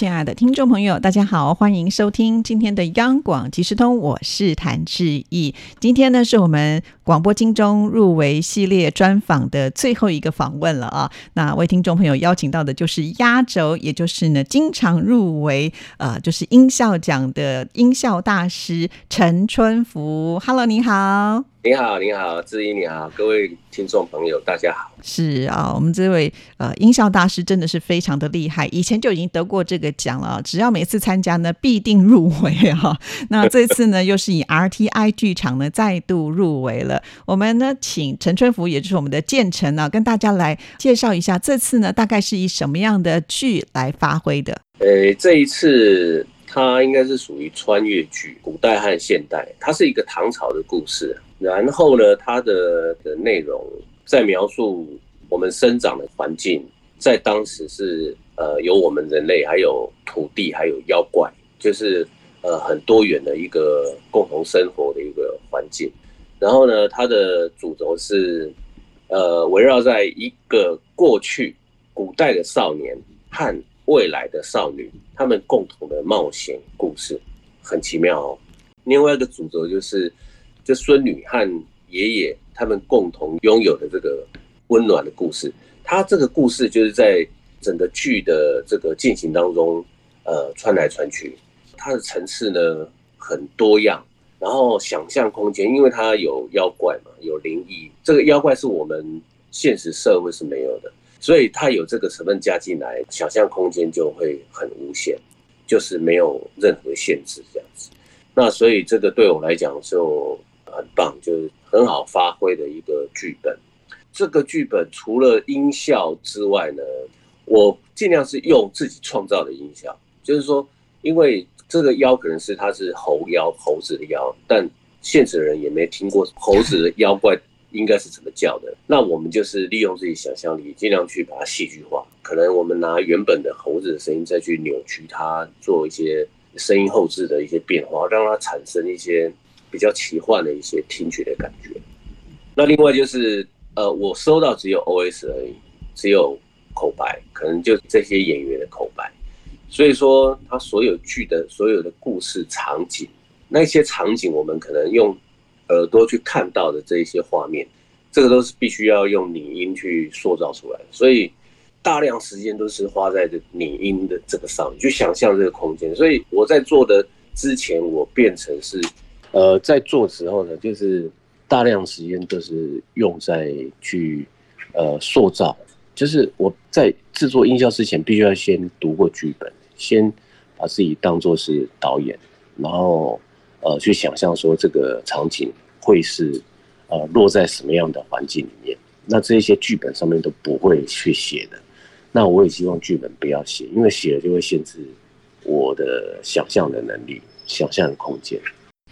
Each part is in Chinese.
亲爱的听众朋友，大家好，欢迎收听今天的央广即时通，我是谭志毅。今天呢，是我们广播金钟入围系列专访的最后一个访问了啊。那为听众朋友邀请到的就是压轴，也就是呢经常入围呃，就是音效奖的音效大师陈春福。Hello，你好。你好，你好，志英，你好，各位听众朋友，大家好。是啊，我们这位呃音效大师真的是非常的厉害，以前就已经得过这个奖了，只要每次参加呢，必定入围哈。那这次呢，又是以 RTI 剧场呢再度入围了。我们呢，请陈春福，也就是我们的建成呢，跟大家来介绍一下，这次呢，大概是以什么样的剧来发挥的？呃，这一次它应该是属于穿越剧，古代和现代，它是一个唐朝的故事。然后呢，它的的内容在描述我们生长的环境，在当时是呃有我们人类，还有土地，还有妖怪，就是呃很多元的一个共同生活的一个环境。然后呢，它的主轴是呃围绕在一个过去古代的少年和未来的少女，他们共同的冒险故事，很奇妙哦。另外一个主轴就是。这孙女和爷爷他们共同拥有的这个温暖的故事，他这个故事就是在整个剧的这个进行当中，呃，穿来穿去，它的层次呢很多样，然后想象空间，因为它有妖怪嘛，有灵异，这个妖怪是我们现实社会是没有的，所以它有这个成分加进来，想象空间就会很无限，就是没有任何限制这样子。那所以这个对我来讲就。很棒，就是很好发挥的一个剧本。这个剧本除了音效之外呢，我尽量是用自己创造的音效。就是说，因为这个妖可能是它是猴妖，猴子的妖，但现实人也没听过猴子的妖怪应该是怎么叫的。那我们就是利用自己想象力，尽量去把它戏剧化。可能我们拿原本的猴子的声音再去扭曲它，做一些声音后置的一些变化，让它产生一些。比较奇幻的一些听觉的感觉。那另外就是，呃，我收到只有 O.S 而已，只有口白，可能就这些演员的口白。所以说，他所有剧的所有的故事场景，那些场景我们可能用耳朵去看到的这一些画面，这个都是必须要用拟音去塑造出来。所以大量时间都是花在这拟音的这个上，去想象这个空间。所以我在做的之前，我变成是。呃，在做时候呢，就是大量时间都是用在去呃塑造，就是我在制作音效之前，必须要先读过剧本，先把自己当做是导演，然后呃去想象说这个场景会是呃落在什么样的环境里面。那这些剧本上面都不会去写的，那我也希望剧本不要写，因为写了就会限制我的想象的能力、想象的空间。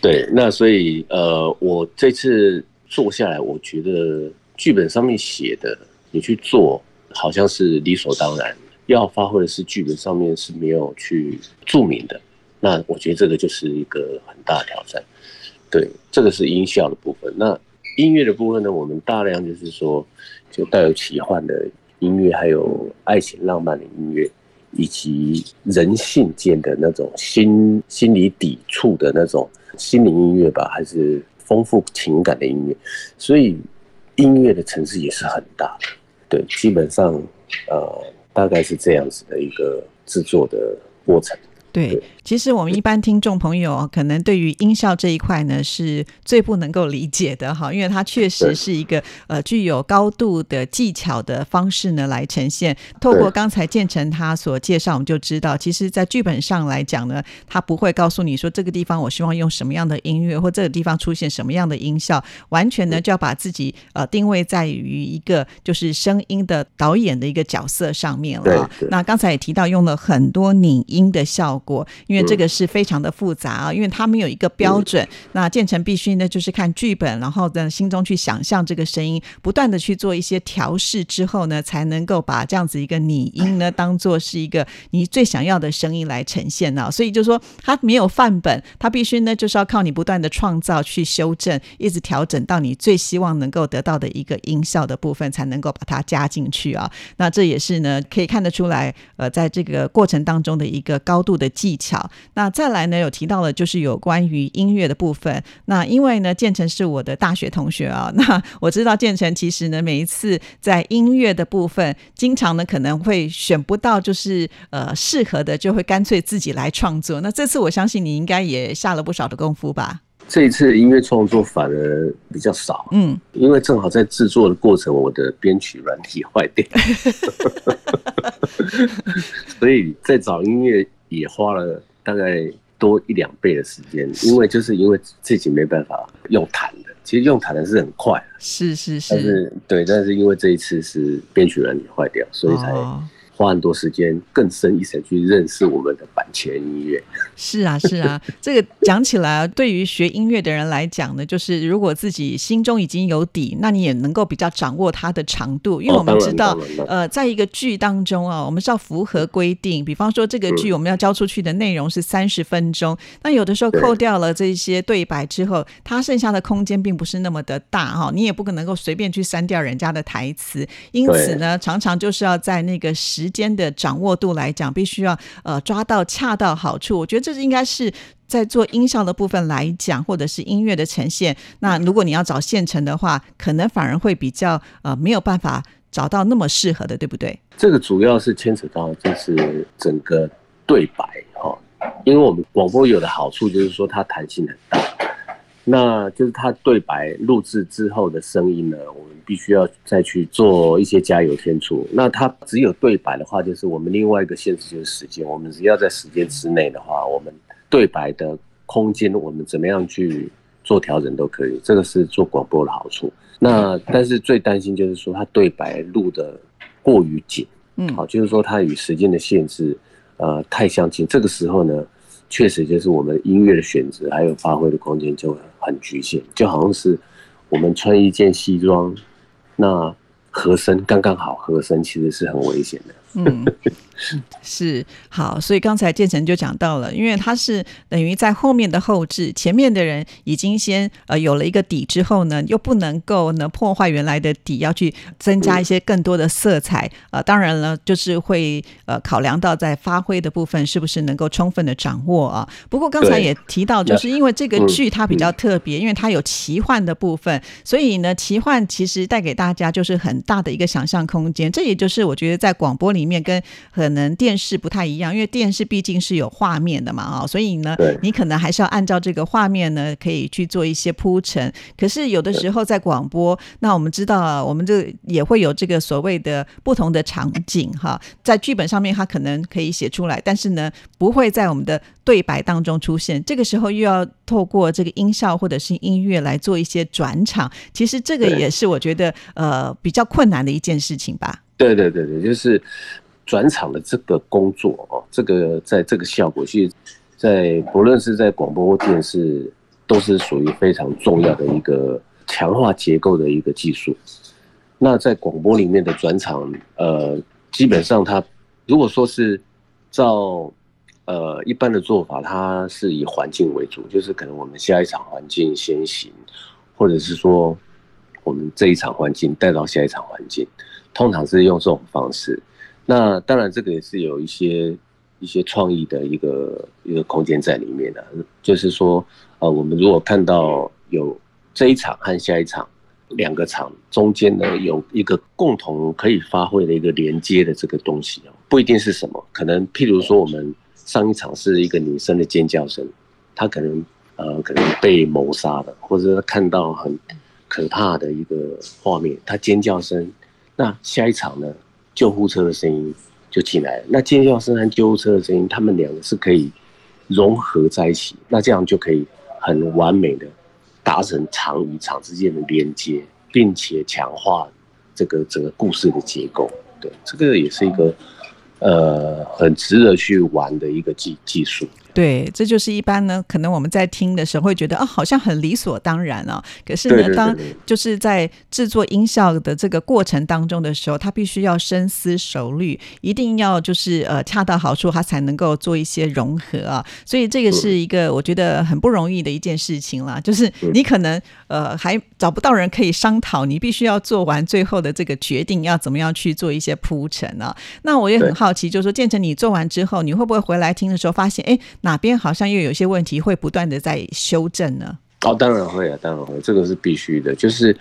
对，那所以呃，我这次做下来，我觉得剧本上面写的，你去做好像是理所当然。要发挥的是剧本上面是没有去注明的，那我觉得这个就是一个很大的挑战。对，这个是音效的部分。那音乐的部分呢，我们大量就是说，就带有奇幻的音乐，还有爱情浪漫的音乐，以及人性间的那种心心理抵触的那种。心灵音乐吧，还是丰富情感的音乐，所以音乐的层次也是很大的。对，基本上，呃，大概是这样子的一个制作的过程。对，其实我们一般听众朋友可能对于音效这一块呢，是最不能够理解的哈，因为它确实是一个呃具有高度的技巧的方式呢来呈现。透过刚才建成他所介绍，我们就知道，其实，在剧本上来讲呢，他不会告诉你说这个地方我希望用什么样的音乐，或这个地方出现什么样的音效，完全呢就要把自己呃定位在于一个就是声音的导演的一个角色上面了。那刚才也提到用了很多拟音的效。过，因为这个是非常的复杂啊，因为它没有一个标准。那建成必须呢，就是看剧本，然后在心中去想象这个声音，不断的去做一些调试之后呢，才能够把这样子一个拟音呢，当做是一个你最想要的声音来呈现呢。所以就说它没有范本，它必须呢就是要靠你不断的创造去修正，一直调整到你最希望能够得到的一个音效的部分，才能够把它加进去啊。那这也是呢可以看得出来，呃，在这个过程当中的一个高度的技巧。那再来呢，有提到了就是有关于音乐的部分。那因为呢，建成是我的大学同学啊，那我知道建成其实呢，每一次在音乐的部分，经常呢可能会选不到就是呃适合的，就会干脆自己来创作。那这次我相信你应该也下了不少的功夫吧？这一次音乐创作反而比较少，嗯，因为正好在制作的过程，我的编曲软体坏掉，所以在找音乐也花了大概多一两倍的时间，因为就是因为自己没办法用弹的，其实用弹的是很快，是是是，但是对，但是因为这一次是编曲软体坏掉，所以才。花很多时间，更深一层去认识我们的版权音乐。是啊，是啊，这个讲起来，对于学音乐的人来讲呢，就是如果自己心中已经有底，那你也能够比较掌握它的长度。因为我们知道，呃，在一个剧当中啊，我们是要符合规定。比方说，这个剧我们要交出去的内容是三十分钟，那有的时候扣掉了这些对白之后，它剩下的空间并不是那么的大哈，你也不可能够随便去删掉人家的台词。因此呢，常常就是要在那个时时间的掌握度来讲，必须要呃抓到恰到好处。我觉得这是应该是在做音效的部分来讲，或者是音乐的呈现。那如果你要找现成的话，可能反而会比较呃没有办法找到那么适合的，对不对？这个主要是牵扯到就是整个对白哈，因为我们广播有的好处就是说它弹性很大。那就是他对白录制之后的声音呢，我们必须要再去做一些加油添醋。那他只有对白的话，就是我们另外一个限制就是时间。我们只要在时间之内的话，我们对白的空间我们怎么样去做调整都可以。这个是做广播的好处。那但是最担心就是说他对白录的过于紧，嗯，好，就是说他与时间的限制呃太相近。这个时候呢。确实，就是我们音乐的选择还有发挥的空间就很局限，就好像是我们穿一件西装，那合身刚刚好，合身其实是很危险的。嗯。是好，所以刚才建成就讲到了，因为他是等于在后面的后置，前面的人已经先呃有了一个底之后呢，又不能够呢破坏原来的底，要去增加一些更多的色彩呃，当然了，就是会呃考量到在发挥的部分是不是能够充分的掌握啊。不过刚才也提到，就是因为这个剧它比较特别，因为它有奇幻的部分，所以呢，奇幻其实带给大家就是很大的一个想象空间。这也就是我觉得在广播里面跟很可能电视不太一样，因为电视毕竟是有画面的嘛，啊，所以呢，你可能还是要按照这个画面呢，可以去做一些铺陈。可是有的时候在广播，那我们知道，我们这也会有这个所谓的不同的场景，哈，在剧本上面它可能可以写出来，但是呢，不会在我们的对白当中出现。这个时候又要透过这个音效或者是音乐来做一些转场，其实这个也是我觉得呃比较困难的一件事情吧。对对对对，就是。转场的这个工作哦，这个在这个效果，其实，在不论是在广播或电视，都是属于非常重要的一个强化结构的一个技术。那在广播里面的转场，呃，基本上它如果说是照呃一般的做法，它是以环境为主，就是可能我们下一场环境先行，或者是说我们这一场环境带到下一场环境，通常是用这种方式。那当然，这个也是有一些一些创意的一个一个空间在里面的。就是说，呃，我们如果看到有这一场和下一场两个场中间呢，有一个共同可以发挥的一个连接的这个东西哦，不一定是什么，可能譬如说，我们上一场是一个女生的尖叫声，她可能呃可能被谋杀了，或者看到很可怕的一个画面，她尖叫声，那下一场呢？救护车的声音就进来了，那尖叫声和救护车的声音，他们两个是可以融合在一起，那这样就可以很完美的达成场与场之间的连接，并且强化这个整个故事的结构。对，这个也是一个呃很值得去玩的一个技技术。对，这就是一般呢，可能我们在听的时候会觉得啊，好像很理所当然啊。可是呢，当就是在制作音效的这个过程当中的时候，他必须要深思熟虑，一定要就是呃恰到好处，他才能够做一些融合啊。所以这个是一个我觉得很不容易的一件事情啦。就是你可能呃还找不到人可以商讨，你必须要做完最后的这个决定，要怎么样去做一些铺陈啊。那我也很好奇，就是说建成你做完之后，你会不会回来听的时候发现，哎？哪边好像又有些问题，会不断的在修正呢？哦，当然会啊，当然会，这个是必须的。就是，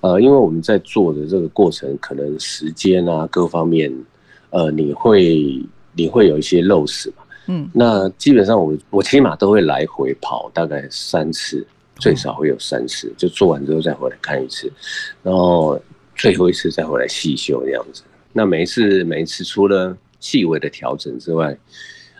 呃，因为我们在做的这个过程，可能时间啊各方面，呃，你会你会有一些漏失嘛。嗯，那基本上我我起码都会来回跑大概三次，最少会有三次，就做完之后再回来看一次，然后最后一次再回来细修这样子。那每一次每一次除了细微的调整之外，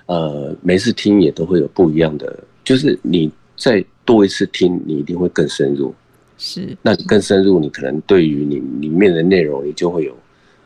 呃，每次听也都会有不一样的，就是你再多一次听，你一定会更深入。是，那你更深入，你可能对于你里面的内容，你就会有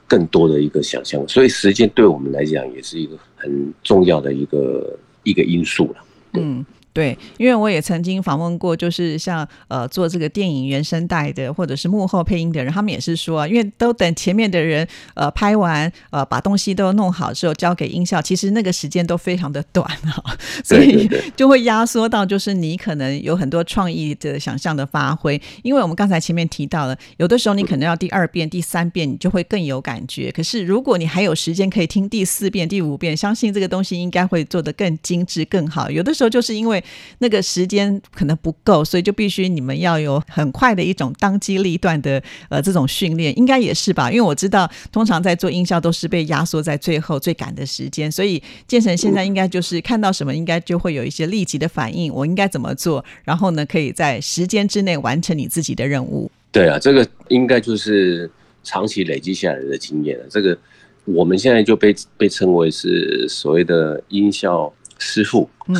更多的一个想象。所以时间对我们来讲，也是一个很重要的一个一个因素了。嗯。对，因为我也曾经访问过，就是像呃做这个电影原声带的，或者是幕后配音的人，他们也是说，因为都等前面的人呃拍完呃把东西都弄好之后交给音效，其实那个时间都非常的短啊，所以就会压缩到就是你可能有很多创意的想象的发挥。因为我们刚才前面提到了，有的时候你可能要第二遍、第三遍，你就会更有感觉。可是如果你还有时间可以听第四遍、第五遍，相信这个东西应该会做得更精致、更好。有的时候就是因为那个时间可能不够，所以就必须你们要有很快的一种当机立断的呃这种训练，应该也是吧？因为我知道通常在做音效都是被压缩在最后最赶的时间，所以建成现在应该就是看到什么应该就会有一些立即的反应，我应该怎么做，然后呢可以在时间之内完成你自己的任务。对啊，这个应该就是长期累积下来的经验了。这个我们现在就被被称为是所谓的音效。师傅，嗯，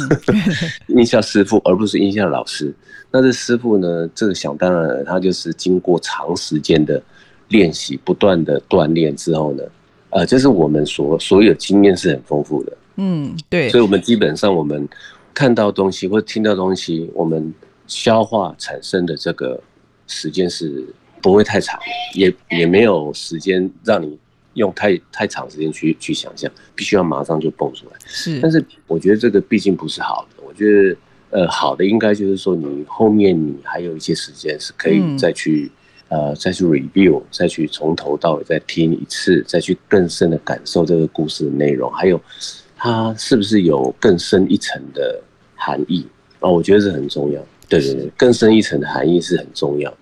音效 师傅，而不是印象老师。那这师傅呢？这个想当然，他就是经过长时间的练习、不断的锻炼之后呢，呃，这是我们所所有经验是很丰富的。嗯，对。所以，我们基本上我们看到东西或听到东西，我们消化产生的这个时间是不会太长，也也没有时间让你。用太太长时间去去想象，必须要马上就蹦出来。是，但是我觉得这个毕竟不是好的。我觉得，呃，好的应该就是说，你后面你还有一些时间是可以再去，呃，再去 review，再去从头到尾再听一次，再去更深的感受这个故事的内容，还有它是不是有更深一层的含义啊？我觉得是很重要。对对对，更深一层的含义是很重要的。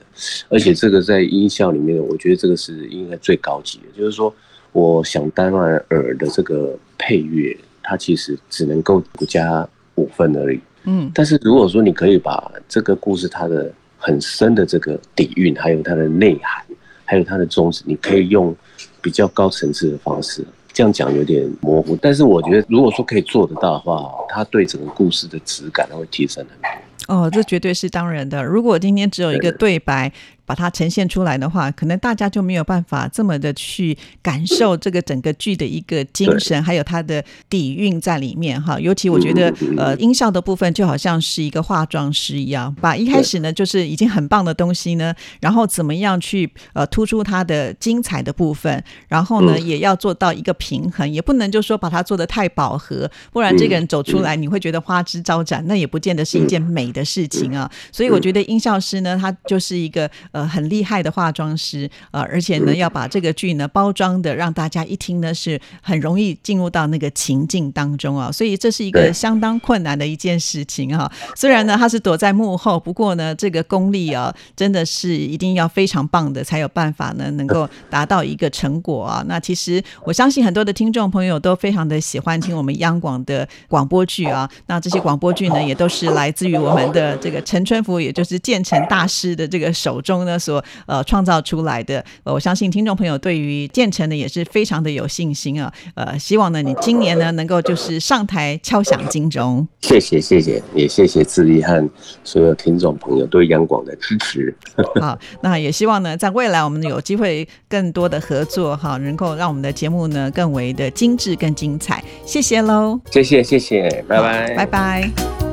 而且这个在音效里面，我觉得这个是应该最高级的，就是说。我想当然耳的这个配乐，它其实只能够加五分而已。嗯，但是如果说你可以把这个故事它的很深的这个底蕴，还有它的内涵，还有它的宗旨，你可以用比较高层次的方式，这样讲有点模糊。但是我觉得，如果说可以做得到的话，它对整个故事的质感会提升很多。哦，这绝对是当然的。如果今天只有一个对白。把它呈现出来的话，可能大家就没有办法这么的去感受这个整个剧的一个精神，还有它的底蕴在里面哈。尤其我觉得，呃，音效的部分就好像是一个化妆师一样，把一开始呢就是已经很棒的东西呢，然后怎么样去呃突出它的精彩的部分，然后呢也要做到一个平衡，也不能就说把它做的太饱和，不然这个人走出来你会觉得花枝招展，那也不见得是一件美的事情啊。所以我觉得音效师呢，他就是一个。呃，很厉害的化妆师，呃，而且呢，要把这个剧呢包装的让大家一听呢是很容易进入到那个情境当中啊，所以这是一个相当困难的一件事情哈。虽然呢他是躲在幕后，不过呢这个功力啊真的是一定要非常棒的，才有办法呢能够达到一个成果啊。那其实我相信很多的听众朋友都非常的喜欢听我们央广的广播剧啊。那这些广播剧呢也都是来自于我们的这个陈春福，也就是建成大师的这个手中。中呢所呃创造出来的。呃，我相信听众朋友对于建成呢也是非常的有信心啊。呃，希望呢你今年呢能够就是上台敲响金钟。谢谢谢谢，也谢谢志毅和所有听众朋友对央广的支持。好，那也希望呢在未来我们有机会更多的合作哈，能够让我们的节目呢更为的精致、更精彩。谢谢喽，谢谢谢谢，拜拜拜拜。